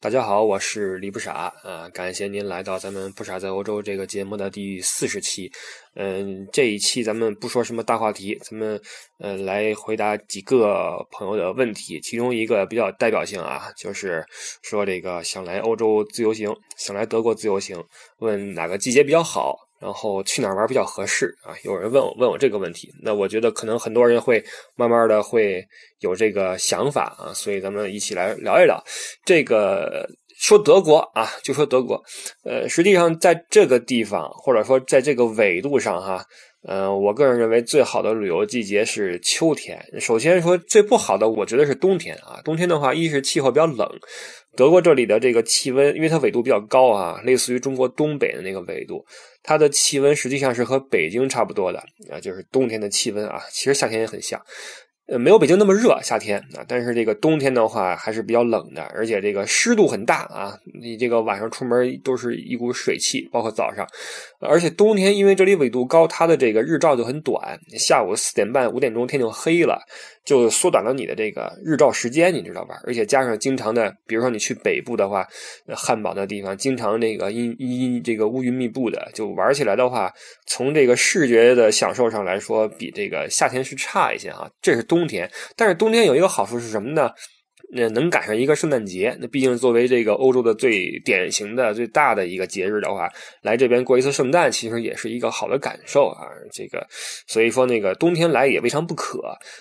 大家好，我是李不傻啊，感谢您来到咱们不傻在欧洲这个节目的第四十期。嗯，这一期咱们不说什么大话题，咱们呃来回答几个朋友的问题。其中一个比较代表性啊，就是说这个想来欧洲自由行，想来德国自由行，问哪个季节比较好。然后去哪儿玩比较合适啊？有人问我问我这个问题，那我觉得可能很多人会慢慢的会有这个想法啊，所以咱们一起来聊一聊这个。说德国啊，就说德国，呃，实际上在这个地方或者说在这个纬度上哈，呃，我个人认为最好的旅游季节是秋天。首先说最不好的，我觉得是冬天啊。冬天的话，一是气候比较冷。德国这里的这个气温，因为它纬度比较高啊，类似于中国东北的那个纬度，它的气温实际上是和北京差不多的啊，就是冬天的气温啊，其实夏天也很像。呃，没有北京那么热，夏天啊，但是这个冬天的话还是比较冷的，而且这个湿度很大啊，你这个晚上出门都是一股水汽，包括早上，而且冬天因为这里纬度高，它的这个日照就很短，下午四点半五点钟天就黑了。就缩短了你的这个日照时间，你知道吧？而且加上经常的，比如说你去北部的话，汉堡那地方经常这个阴阴这个乌云密布的，就玩起来的话，从这个视觉的享受上来说，比这个夏天是差一些啊。这是冬天，但是冬天有一个好处是什么呢？那能赶上一个圣诞节，那毕竟作为这个欧洲的最典型的、最大的一个节日的话，来这边过一次圣诞，其实也是一个好的感受啊。这个，所以说那个冬天来也未尝不可。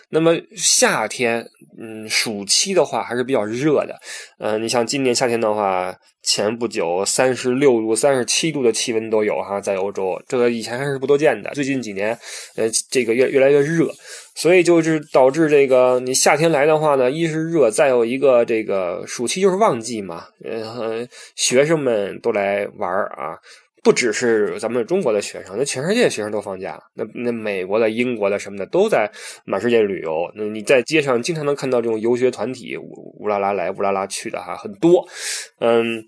那么夏天，嗯，暑期的话还是比较热的。嗯，你像今年夏天的话。前不久，三十六度、三十七度的气温都有哈，在欧洲，这个以前还是不多见的。最近几年，呃，这个越越来越热，所以就是导致这个你夏天来的话呢，一是热，再有一个这个暑期就是旺季嘛，呃，学生们都来玩儿啊，不只是咱们中国的学生，那全世界学生都放假，那那美国的、英国的什么的都在满世界旅游。那你在街上经常能看到这种游学团体，乌乌拉拉来，乌拉拉去的哈，很多，嗯。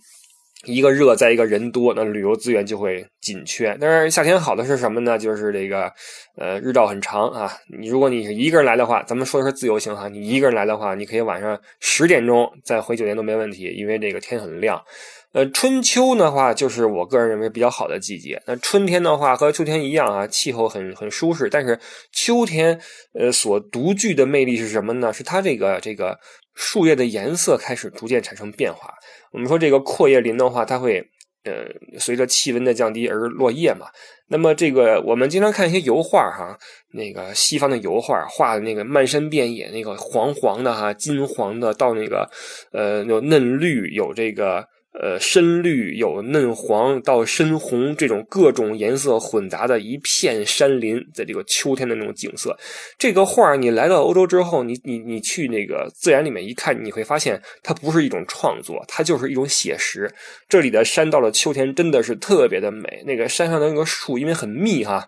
一个热，再一个人多，那旅游资源就会紧缺。但是夏天好的是什么呢？就是这个，呃，日照很长啊。你如果你是一个人来的话，咱们说的是自由行哈，你一个人来的话，你可以晚上十点钟再回酒店都没问题，因为这个天很亮。呃，春秋的话，就是我个人认为比较好的季节。那春天的话和秋天一样啊，气候很很舒适。但是秋天，呃，所独具的魅力是什么呢？是它这个这个树叶的颜色开始逐渐产生变化。我们说这个阔叶林的话，它会呃随着气温的降低而落叶嘛。那么这个我们经常看一些油画哈，那个西方的油画画的那个漫山遍野那个黄黄的哈，金黄的到那个呃有嫩绿有这个。呃，深绿有嫩黄到深红，这种各种颜色混杂的一片山林，在这个秋天的那种景色，这个画你来到欧洲之后，你你你去那个自然里面一看，你会发现它不是一种创作，它就是一种写实。这里的山到了秋天真的是特别的美，那个山上的那个树因为很密哈，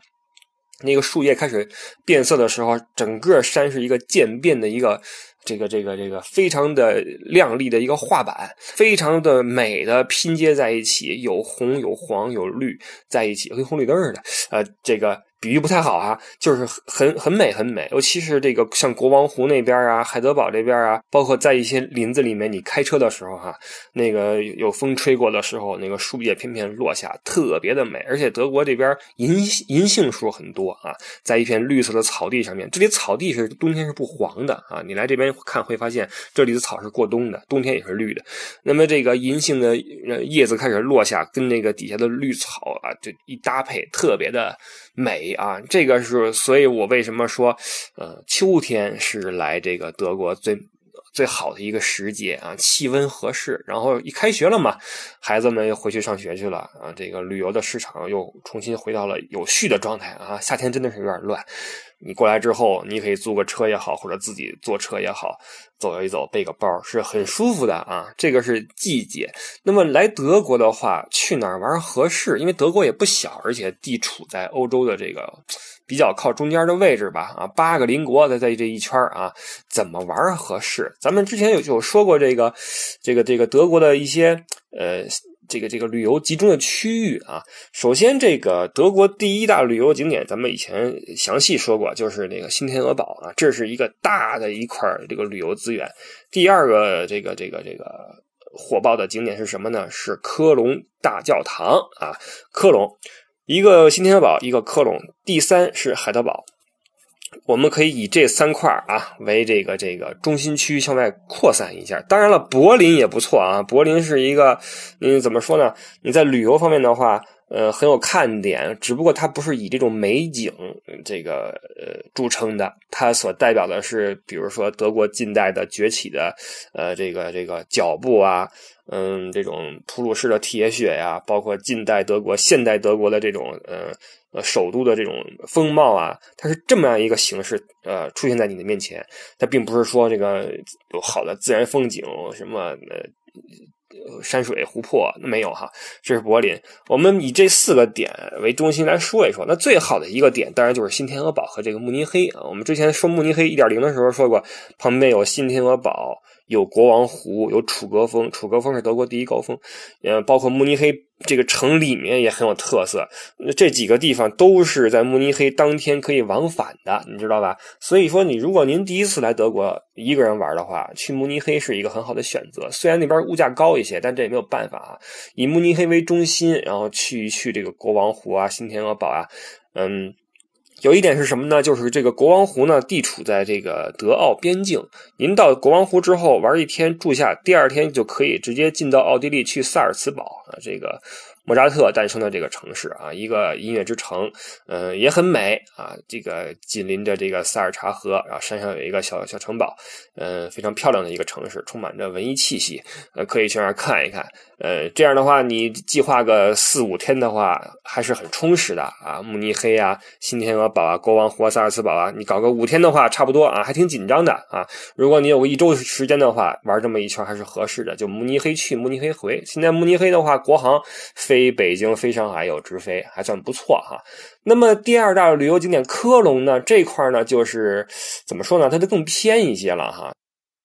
那个树叶开始变色的时候，整个山是一个渐变的一个。这个这个这个非常的亮丽的一个画板，非常的美的拼接在一起，有红有黄有绿在一起，跟红绿灯似的。呃，这个。比喻不太好啊，就是很很美很美，尤其是这个像国王湖那边啊，海德堡这边啊，包括在一些林子里面，你开车的时候哈，那个有风吹过的时候，那个树叶片片落下，特别的美。而且德国这边银银杏树很多啊，在一片绿色的草地上面，这里草地是冬天是不黄的啊，你来这边看会发现这里的草是过冬的，冬天也是绿的。那么这个银杏的叶子开始落下，跟那个底下的绿草啊，就一搭配，特别的。美啊，这个是，所以我为什么说，呃，秋天是来这个德国最最好的一个时节啊，气温合适，然后一开学了嘛，孩子们又回去上学去了啊，这个旅游的市场又重新回到了有序的状态啊，夏天真的是有点乱。你过来之后，你可以租个车也好，或者自己坐车也好，走一走，背个包是很舒服的啊。这个是季节。那么来德国的话，去哪儿玩合适？因为德国也不小，而且地处在欧洲的这个比较靠中间的位置吧。啊，八个邻国在在这一圈啊，怎么玩合适？咱们之前有有说过这个，这个这个德国的一些呃。这个这个旅游集中的区域啊，首先这个德国第一大旅游景点，咱们以前详细说过，就是那个新天鹅堡啊，这是一个大的一块这个旅游资源。第二个这个这个这个火爆的景点是什么呢？是科隆大教堂啊，科隆一个新天鹅堡，一个科隆，第三是海德堡。我们可以以这三块啊为这个这个中心区向外扩散一下。当然了，柏林也不错啊。柏林是一个，嗯，怎么说呢？你在旅游方面的话，呃，很有看点。只不过它不是以这种美景这个呃著称的，它所代表的是，比如说德国近代的崛起的呃这个这个脚步啊，嗯，这种普鲁士的铁血呀，包括近代德国、现代德国的这种呃。呃，首都的这种风貌啊，它是这么样一个形式，呃，出现在你的面前。它并不是说这个有好的自然风景，什么呃山水湖泊那，没有哈。这是柏林。我们以这四个点为中心来说一说。那最好的一个点，当然就是新天鹅堡和这个慕尼黑啊。我们之前说慕尼黑一点零的时候说过，旁边有新天鹅堡。有国王湖，有楚格峰，楚格峰是德国第一高峰，呃，包括慕尼黑这个城里面也很有特色。这几个地方都是在慕尼黑当天可以往返的，你知道吧？所以说，你如果您第一次来德国一个人玩的话，去慕尼黑是一个很好的选择。虽然那边物价高一些，但这也没有办法啊。以慕尼黑为中心，然后去一去这个国王湖啊、新天鹅堡啊，嗯。有一点是什么呢？就是这个国王湖呢，地处在这个德奥边境。您到国王湖之后玩一天住下，第二天就可以直接进到奥地利去萨尔茨堡啊，这个。莫扎特诞生的这个城市啊，一个音乐之城，嗯，也很美啊。这个紧邻着这个塞尔查河，然后山上有一个小小城堡，嗯，非常漂亮的一个城市，充满着文艺气息，呃，可以去那儿看一看。呃，这样的话，你计划个四五天的话，还是很充实的啊。慕尼黑啊，新天鹅堡啊，国王湖、萨尔茨堡啊，你搞个五天的话，差不多啊，还挺紧张的啊。如果你有个一周时间的话，玩这么一圈还是合适的。就慕尼黑去，慕尼黑回。现在慕尼黑的话，国航。飞北京、飞上海有直飞，还算不错哈。那么第二大旅游景点科隆呢？这块呢，就是怎么说呢？它就更偏一些了哈。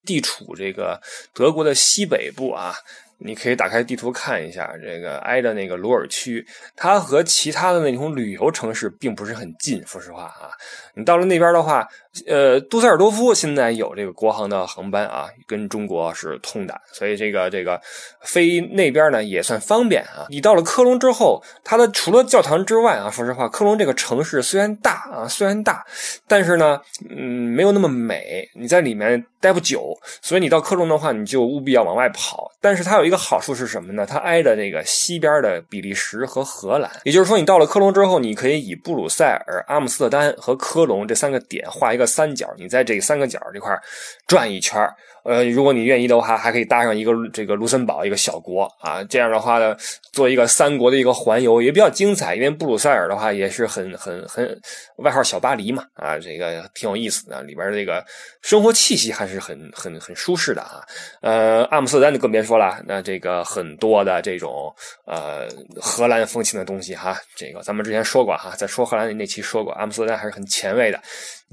地处这个德国的西北部啊。你可以打开地图看一下，这个挨着那个鲁尔区，它和其他的那种旅游城市并不是很近。说实话啊，你到了那边的话，呃，杜塞尔多夫现在有这个国航的航班啊，跟中国是通的，所以这个这个飞那边呢也算方便啊。你到了科隆之后，它的除了教堂之外啊，说实话，科隆这个城市虽然大啊，虽然大，但是呢，嗯，没有那么美。你在里面待不久，所以你到科隆的话，你就务必要往外跑。但是它有。一个好处是什么呢？它挨着这个西边的比利时和荷兰，也就是说，你到了科隆之后，你可以以布鲁塞尔、阿姆斯特丹和科隆这三个点画一个三角，你在这三个角这块转一圈呃，如果你愿意的话，还可以搭上一个这个卢森堡一个小国啊，这样的话呢，做一个三国的一个环游也比较精彩。因为布鲁塞尔的话也是很很很外号小巴黎嘛啊，这个挺有意思的，里边这个生活气息还是很很很舒适的啊。呃，阿姆斯特丹就更别说了，那这个很多的这种呃荷兰风情的东西哈，这个咱们之前说过哈，在说荷兰那期说过，阿姆斯特丹还是很前卫的。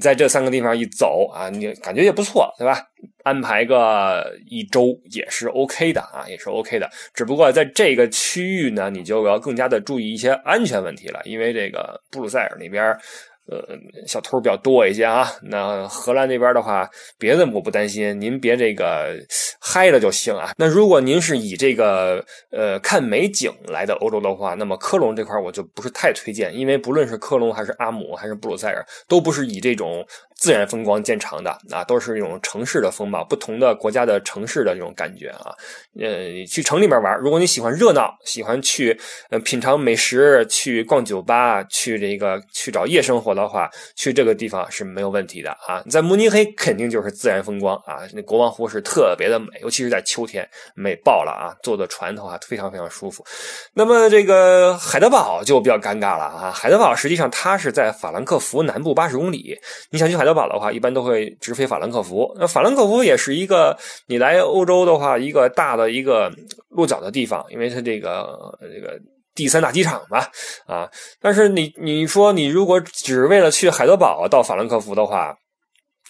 在这三个地方一走啊，你感觉也不错，对吧？安排个一周也是 OK 的啊，也是 OK 的。只不过在这个区域呢，你就要更加的注意一些安全问题了，因为这个布鲁塞尔那边。呃，小偷比较多一些啊。那荷兰那边的话，别的我不担心，您别这个嗨了就行啊。那如果您是以这个呃看美景来的欧洲的话，那么科隆这块我就不是太推荐，因为不论是科隆还是阿姆还是布鲁塞尔，都不是以这种自然风光见长的啊，都是一种城市的风貌，不同的国家的城市的这种感觉啊。呃，去城里面玩，如果你喜欢热闹，喜欢去呃品尝美食，去逛酒吧，去这个去找夜生活。的话，去这个地方是没有问题的啊！在慕尼黑肯定就是自然风光啊，那国王湖是特别的美，尤其是在秋天，美爆了啊！坐的船头啊，非常非常舒服。那么这个海德堡就比较尴尬了啊！海德堡实际上它是在法兰克福南部八十公里，你想去海德堡的话，一般都会直飞法兰克福。那法兰克福也是一个你来欧洲的话，一个大的一个落脚的地方，因为它这个这个。第三大机场吧，啊，但是你你说你如果只为了去海德堡到法兰克福的话。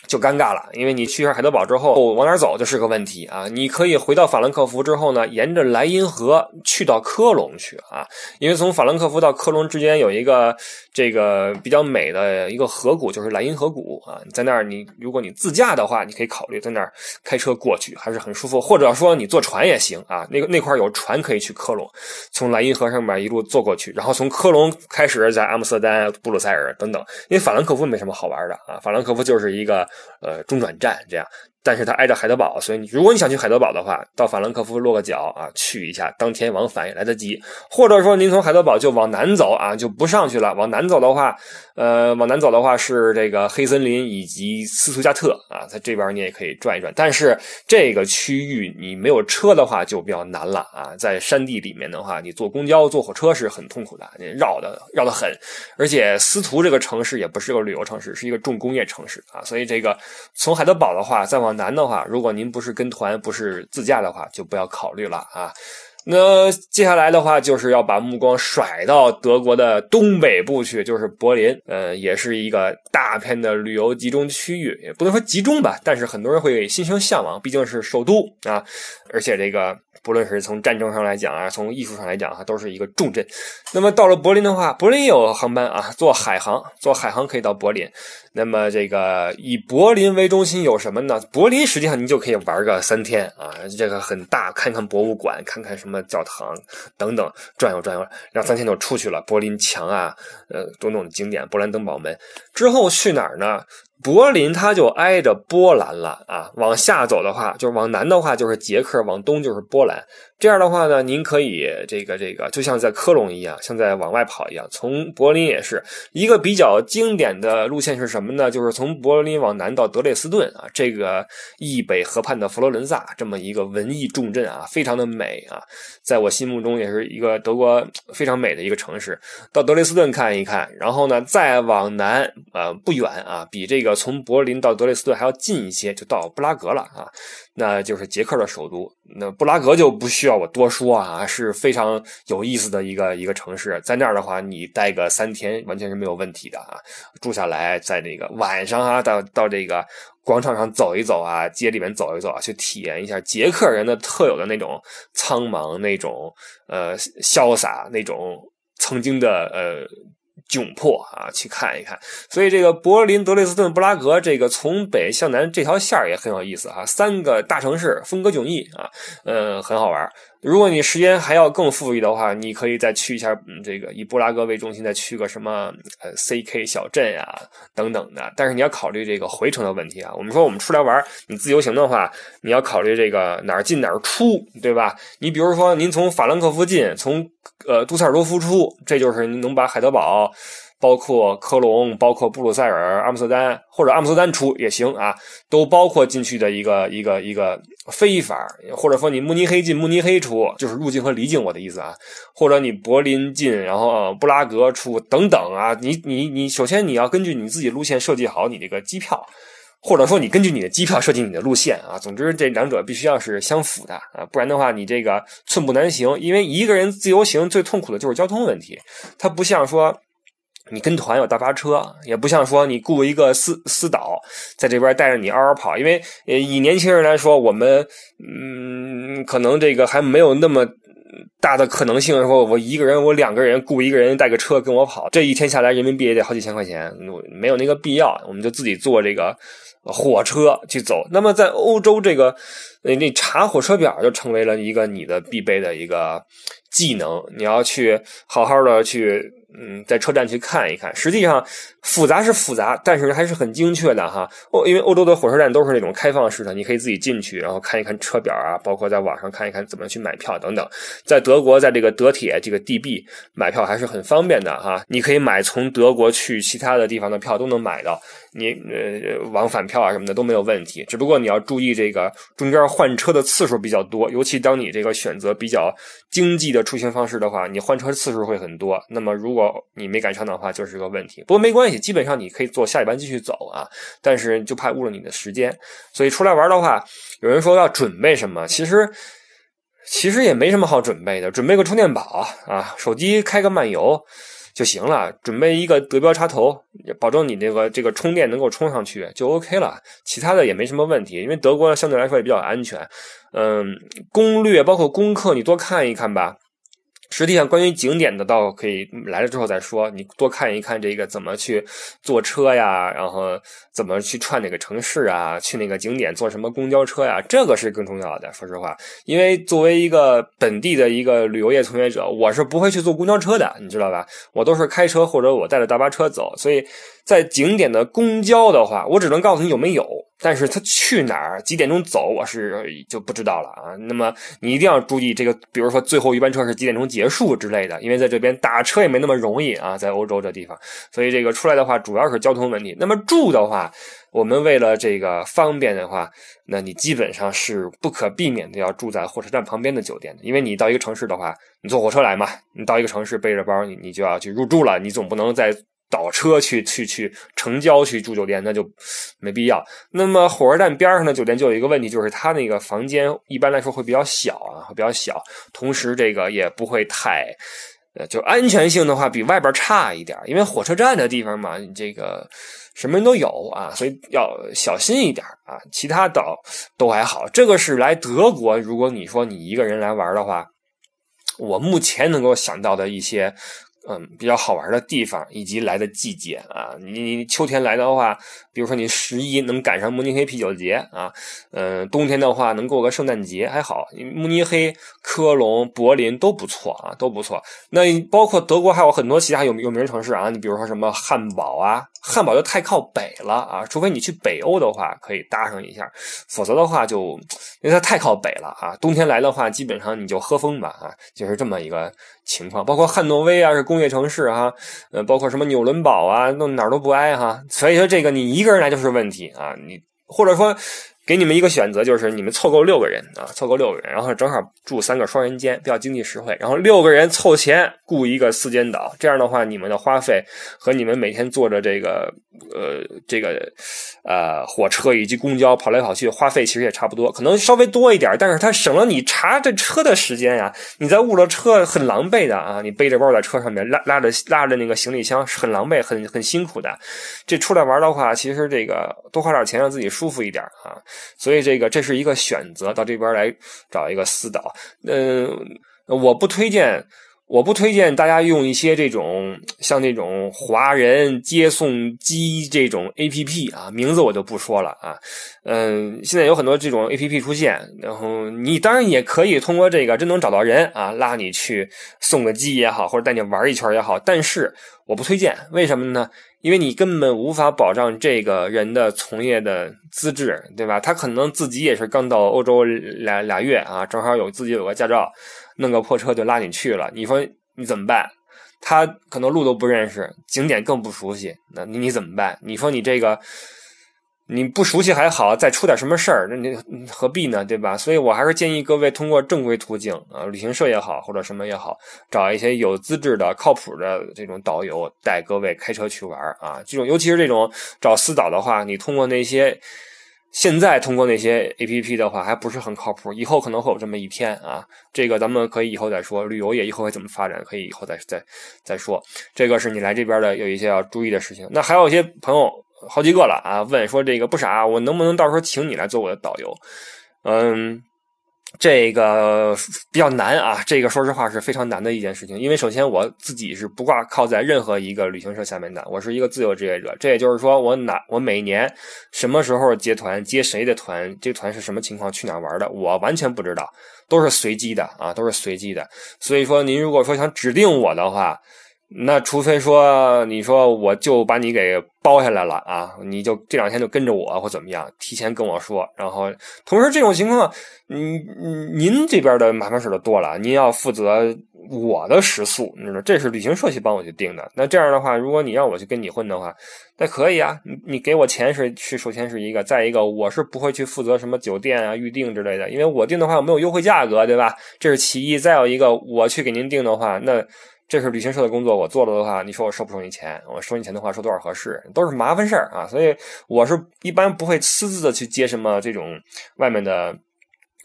就尴尬了，因为你去一下海德堡之后往哪走就是个问题啊！你可以回到法兰克福之后呢，沿着莱茵河去到科隆去啊，因为从法兰克福到科隆之间有一个这个比较美的一个河谷，就是莱茵河谷啊。在那儿，你如果你自驾的话，你可以考虑在那儿开车过去，还是很舒服。或者说你坐船也行啊，那个那块有船可以去科隆，从莱茵河上面一路坐过去，然后从科隆开始在阿姆斯特丹、布鲁塞尔等等。因为法兰克福没什么好玩的啊，法兰克福就是一个。呃，中转站这样。但是它挨着海德堡，所以你如果你想去海德堡的话，到法兰克福落个脚啊，去一下，当天往返也来得及。或者说您从海德堡就往南走啊，就不上去了。往南走的话，呃，往南走的话是这个黑森林以及斯图加特啊，在这边你也可以转一转。但是这个区域你没有车的话就比较难了啊，在山地里面的话，你坐公交、坐火车是很痛苦的，你绕的绕的很。而且斯图这个城市也不是个旅游城市，是一个重工业城市啊，所以这个从海德堡的话再往难的话，如果您不是跟团，不是自驾的话，就不要考虑了啊。那接下来的话，就是要把目光甩到德国的东北部去，就是柏林，呃，也是一个大片的旅游集中区域，也不能说集中吧，但是很多人会心生向往，毕竟是首都啊，而且这个。不论是从战争上来讲啊，从艺术上来讲啊，都是一个重镇。那么到了柏林的话，柏林有航班啊，坐海航，坐海航可以到柏林。那么这个以柏林为中心有什么呢？柏林实际上您就可以玩个三天啊，这个很大，看看博物馆，看看什么教堂等等，转悠转悠，两三天就出去了。柏林墙啊，呃，种种景点，勃兰登堡门之后去哪儿呢？柏林它就挨着波兰了啊，往下走的话，就是往南的话就是捷克，往东就是波兰。这样的话呢，您可以这个这个，就像在科隆一样，像在往外跑一样。从柏林也是一个比较经典的路线是什么呢？就是从柏林往南到德累斯顿啊，这个易北河畔的佛罗伦萨这么一个文艺重镇啊，非常的美啊，在我心目中也是一个德国非常美的一个城市。到德累斯顿看一看，然后呢再往南啊不远啊，比这个从柏林到德累斯顿还要近一些，就到布拉格了啊。那就是捷克的首都，那布拉格就不需要我多说啊，是非常有意思的一个一个城市。在那儿的话，你待个三天完全是没有问题的啊。住下来，在那个晚上啊，到到这个广场上走一走啊，街里面走一走啊，去体验一下捷克人的特有的那种苍茫、那种呃潇洒、那种曾经的呃。窘迫啊，去看一看。所以这个柏林、德累斯顿、布拉格，这个从北向南这条线也很有意思啊。三个大城市，风格迥异啊，嗯，很好玩。如果你时间还要更富裕的话，你可以再去一下，嗯，这个以布拉格为中心，再去个什么呃 CK 小镇呀等等的。但是你要考虑这个回程的问题啊。我们说我们出来玩，你自由行的话，你要考虑这个哪儿进哪儿出，对吧？你比如说您从法兰克福进，从呃杜塞尔多夫出，这就是您能把海德堡。包括科隆，包括布鲁塞尔、阿姆斯特丹，或者阿姆斯特丹出也行啊，都包括进去的一个一个一个非法，或者说你慕尼黑进，慕尼黑出，就是入境和离境，我的意思啊，或者你柏林进，然后布拉格出等等啊，你你你，首先你要根据你自己路线设计好你这个机票，或者说你根据你的机票设计你的路线啊，总之这两者必须要是相符的啊，不然的话你这个寸步难行，因为一个人自由行最痛苦的就是交通问题，它不像说。你跟团有大巴车，也不像说你雇一个私私导在这边带着你嗷嗷跑，因为，以年轻人来说，我们嗯，可能这个还没有那么大的可能性，说我一个人，我两个人雇一个人带个车跟我跑，这一天下来人民币也得好几千块钱，没有那个必要，我们就自己坐这个火车去走。那么在欧洲，这个那查火车表就成为了一个你的必备的一个技能，你要去好好的去。嗯，在车站去看一看。实际上复杂是复杂，但是还是很精确的哈。欧因为欧洲的火车站都是那种开放式的，你可以自己进去，然后看一看车表啊，包括在网上看一看怎么去买票等等。在德国，在这个德铁这个 DB 买票还是很方便的哈。你可以买从德国去其他的地方的票都能买到，你呃往返票啊什么的都没有问题。只不过你要注意这个中间换车的次数比较多，尤其当你这个选择比较经济的出行方式的话，你换车次数会很多。那么如果你没赶上的话，就是个问题。不过没关系，基本上你可以坐下一班继续走啊。但是就怕误了你的时间，所以出来玩的话，有人说要准备什么？其实其实也没什么好准备的，准备个充电宝啊，手机开个漫游就行了。准备一个德标插头，保证你这个这个充电能够充上去就 OK 了。其他的也没什么问题，因为德国相对来说也比较安全。嗯，攻略包括功课你多看一看吧。实际上，关于景点的，倒可以来了之后再说。你多看一看这个怎么去坐车呀，然后怎么去串哪个城市啊，去哪个景点坐什么公交车呀，这个是更重要的。说实话，因为作为一个本地的一个旅游业从业者，我是不会去坐公交车的，你知道吧？我都是开车或者我带着大巴车走，所以。在景点的公交的话，我只能告诉你有没有，但是他去哪儿、几点钟走，我是就不知道了啊。那么你一定要注意这个，比如说最后一班车是几点钟结束之类的，因为在这边打车也没那么容易啊，在欧洲这地方，所以这个出来的话主要是交通问题。那么住的话，我们为了这个方便的话，那你基本上是不可避免的要住在火车站旁边的酒店的，因为你到一个城市的话，你坐火车来嘛，你到一个城市背着包，你你就要去入住了，你总不能再。倒车去去去城郊去住酒店，那就没必要。那么火车站边上的酒店就有一个问题，就是它那个房间一般来说会比较小啊，会比较小。同时，这个也不会太，呃，就安全性的话比外边差一点，因为火车站的地方嘛，你这个什么人都有啊，所以要小心一点啊。其他岛都还好。这个是来德国，如果你说你一个人来玩的话，我目前能够想到的一些。嗯，比较好玩的地方以及来的季节啊，你你秋天来的话，比如说你十一能赶上慕尼黑啤酒节啊，嗯，冬天的话能过个圣诞节还好，慕尼黑、科隆、柏林都不错啊，都不错。那包括德国还有很多其他有有名城市啊，你比如说什么汉堡啊。汉堡就太靠北了啊，除非你去北欧的话可以搭上一下，否则的话就因为它太靠北了啊。冬天来的话，基本上你就喝风吧啊，就是这么一个情况。包括汉诺威啊，是工业城市哈，呃，包括什么纽伦堡啊，那哪儿都不挨哈。所以说这个你一个人来就是问题啊，你或者说。给你们一个选择，就是你们凑够六个人啊，凑够六个人，然后正好住三个双人间，比较经济实惠。然后六个人凑钱雇一个四间岛，这样的话，你们的花费和你们每天坐着这个呃这个呃火车以及公交跑来跑去，花费其实也差不多，可能稍微多一点，但是它省了你查这车的时间呀。你在误了车很狼狈的啊，你背着包在车上面拉拉着拉着那个行李箱很狼狈，很很辛苦的。这出来玩的话，其实这个多花点钱让自己舒服一点啊。所以这个这是一个选择，到这边来找一个私导。嗯，我不推荐，我不推荐大家用一些这种像那种华人接送机这种 A P P 啊，名字我就不说了啊。嗯，现在有很多这种 A P P 出现，然后你当然也可以通过这个真能找到人啊，拉你去送个机也好，或者带你玩一圈也好，但是我不推荐，为什么呢？因为你根本无法保障这个人的从业的资质，对吧？他可能自己也是刚到欧洲俩俩月啊，正好有自己有个驾照，弄个破车就拉你去了。你说你怎么办？他可能路都不认识，景点更不熟悉，那你怎么办？你说你这个。你不熟悉还好，再出点什么事儿，那你何必呢？对吧？所以我还是建议各位通过正规途径啊，旅行社也好，或者什么也好，找一些有资质的、靠谱的这种导游带各位开车去玩啊。这种尤其是这种找私导的话，你通过那些现在通过那些 A P P 的话，还不是很靠谱。以后可能会有这么一天啊，这个咱们可以以后再说。旅游业以后会怎么发展，可以以后再再再说。这个是你来这边的有一些要注意的事情。那还有一些朋友。好几个了啊！问说这个不傻，我能不能到时候请你来做我的导游？嗯，这个比较难啊。这个说实话是非常难的一件事情，因为首先我自己是不挂靠在任何一个旅行社下面的，我是一个自由职业者。这也就是说，我哪我每年什么时候接团，接谁的团，这团是什么情况，去哪玩的，我完全不知道，都是随机的啊，都是随机的。所以说，您如果说想指定我的话，那除非说你说我就把你给包下来了啊，你就这两天就跟着我或怎么样，提前跟我说。然后同时这种情况，嗯嗯，您这边的麻烦事就多了，您要负责我的食宿，你知道这是旅行社去帮我去定的。那这样的话，如果你让我去跟你混的话，那可以啊，你你给我钱是是首先是一个，再一个我是不会去负责什么酒店啊预订之类的，因为我订的话没有优惠价格，对吧？这是其一。再有一个，我去给您订的话，那。这是旅行社的工作，我做了的话，你说我收不收你钱？我收你钱的话，收多少合适？都是麻烦事儿啊，所以我是一般不会私自的去接什么这种外面的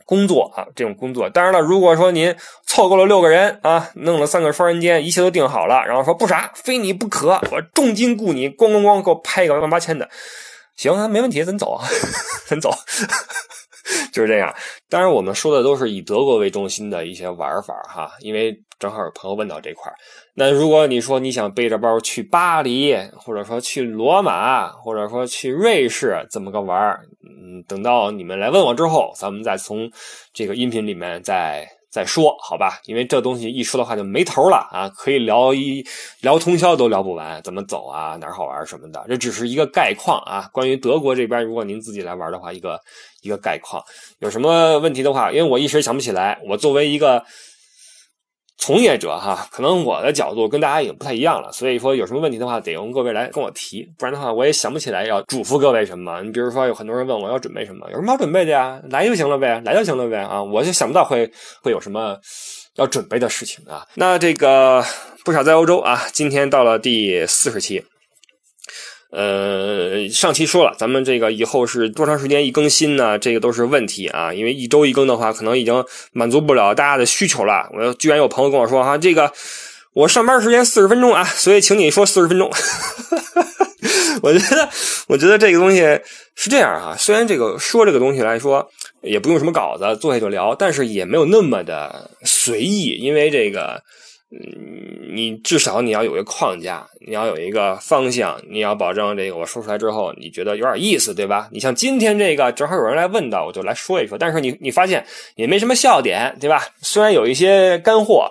工作啊，这种工作。当然了，如果说您凑够了六个人啊，弄了三个双人间，一切都定好了，然后说不啥，非你不可，我重金雇你，咣咣咣给我拍一个万八千的，行啊，没问题，咱走啊，咱走。就是这样，当然我们说的都是以德国为中心的一些玩法哈，因为正好有朋友问到这块儿那如果你说你想背着包去巴黎，或者说去罗马，或者说去瑞士，怎么个玩儿嗯，等到你们来问我之后，咱们再从这个音频里面再。再说好吧，因为这东西一说的话就没头了啊，可以聊一聊通宵都聊不完，怎么走啊，哪儿好玩什么的，这只是一个概况啊。关于德国这边，如果您自己来玩的话，一个一个概况，有什么问题的话，因为我一时想不起来，我作为一个。从业者哈，可能我的角度跟大家已经不太一样了，所以说有什么问题的话，得用各位来跟我提，不然的话我也想不起来要嘱咐各位什么。你比如说有很多人问我要准备什么，有什么好准备的呀？来就行了呗，来就行了呗啊！我就想不到会会有什么要准备的事情啊。那这个不少在欧洲啊，今天到了第四十期。呃，上期说了，咱们这个以后是多长时间一更新呢？这个都是问题啊，因为一周一更的话，可能已经满足不了大家的需求了。我居然有朋友跟我说哈，这个我上班时间四十分钟啊，所以请你说四十分钟。我觉得，我觉得这个东西是这样啊，虽然这个说这个东西来说也不用什么稿子，坐下就聊，但是也没有那么的随意，因为这个。嗯，你至少你要有一个框架，你要有一个方向，你要保证这个我说出来之后，你觉得有点意思，对吧？你像今天这个，正好有人来问到，我就来说一说。但是你你发现也没什么笑点，对吧？虽然有一些干货。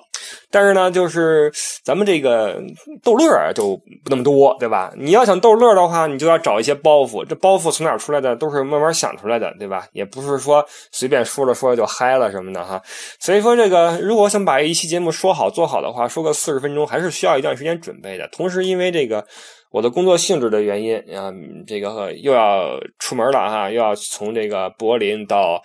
但是呢，就是咱们这个逗乐就不那么多，对吧？你要想逗乐的话，你就要找一些包袱。这包袱从哪出来的？都是慢慢想出来的，对吧？也不是说随便说着说着就嗨了什么的哈。所以说，这个如果想把一期节目说好做好的话，说个四十分钟，还是需要一段时间准备的。同时，因为这个我的工作性质的原因啊，这个又要出门了哈，又要从这个柏林到。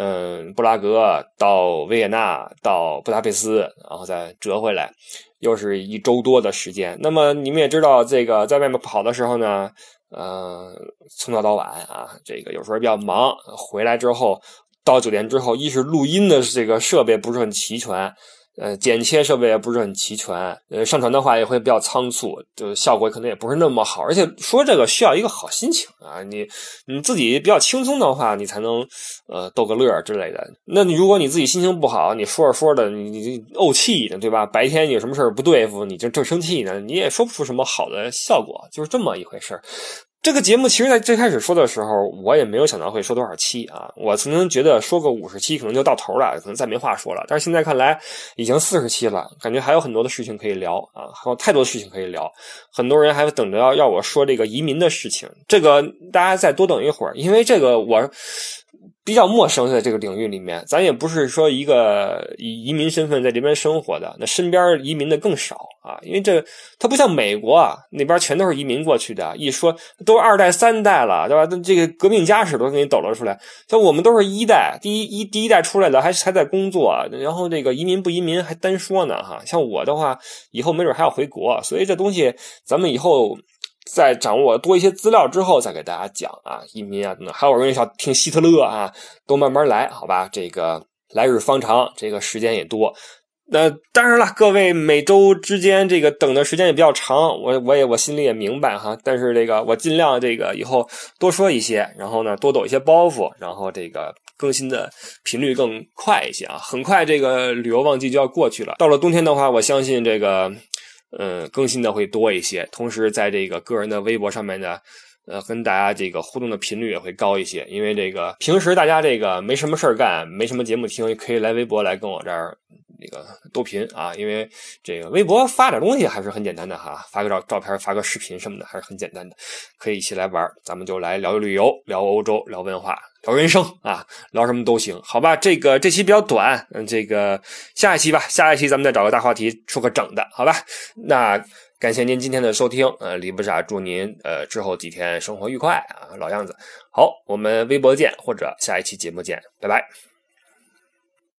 嗯，布拉格到维也纳到布达佩斯，然后再折回来，又是一周多的时间。那么你们也知道，这个在外面跑的时候呢，呃，从早到晚啊，这个有时候比较忙。回来之后，到酒店之后，一是录音的这个设备不是很齐全。呃，剪切设备也不是很齐全，呃，上传的话也会比较仓促，就效果可能也不是那么好。而且说这个需要一个好心情啊，你你自己比较轻松的话，你才能呃逗个乐之类的。那你如果你自己心情不好，你说着说着你你怄气呢，对吧？白天有什么事不对付，你就正生气呢，你也说不出什么好的效果，就是这么一回事这个节目其实，在最开始说的时候，我也没有想到会说多少期啊。我曾经觉得说个五十期可能就到头了，可能再没话说了。但是现在看来，已经四十期了，感觉还有很多的事情可以聊啊，还有太多的事情可以聊。很多人还等着要要我说这个移民的事情，这个大家再多等一会儿，因为这个我。比较陌生在这个领域里面，咱也不是说一个以移民身份在这边生活的，那身边移民的更少啊，因为这它不像美国啊，那边全都是移民过去的，一说都二代三代了，对吧？这个革命家史都给你抖了出来，像我们都是一代，第一一第一代出来的还还在工作，然后这个移民不移民还单说呢哈，像我的话，以后没准还要回国，所以这东西咱们以后。在掌握多一些资料之后，再给大家讲啊，移民啊等等，还有人想听希特勒啊，都慢慢来，好吧？这个来日方长，这个时间也多。那当然了，各位每周之间这个等的时间也比较长，我我也我心里也明白哈。但是这个我尽量这个以后多说一些，然后呢多抖一些包袱，然后这个更新的频率更快一些啊。很快这个旅游旺季就要过去了，到了冬天的话，我相信这个。嗯，更新的会多一些，同时在这个个人的微博上面呢，呃，跟大家这个互动的频率也会高一些。因为这个平时大家这个没什么事儿干，没什么节目听，可以来微博来跟我这儿那个都贫啊，因为这个微博发点东西还是很简单的哈，发个照照片，发个视频什么的还是很简单的，可以一起来玩，咱们就来聊旅游，聊欧洲，聊文化，聊人生啊，聊什么都行，好吧？这个这期比较短，嗯，这个下一期吧，下一期咱们再找个大话题出个整的，好吧？那感谢您今天的收听，呃，李部长祝您呃之后几天生活愉快啊，老样子，好，我们微博见或者下一期节目见，拜拜。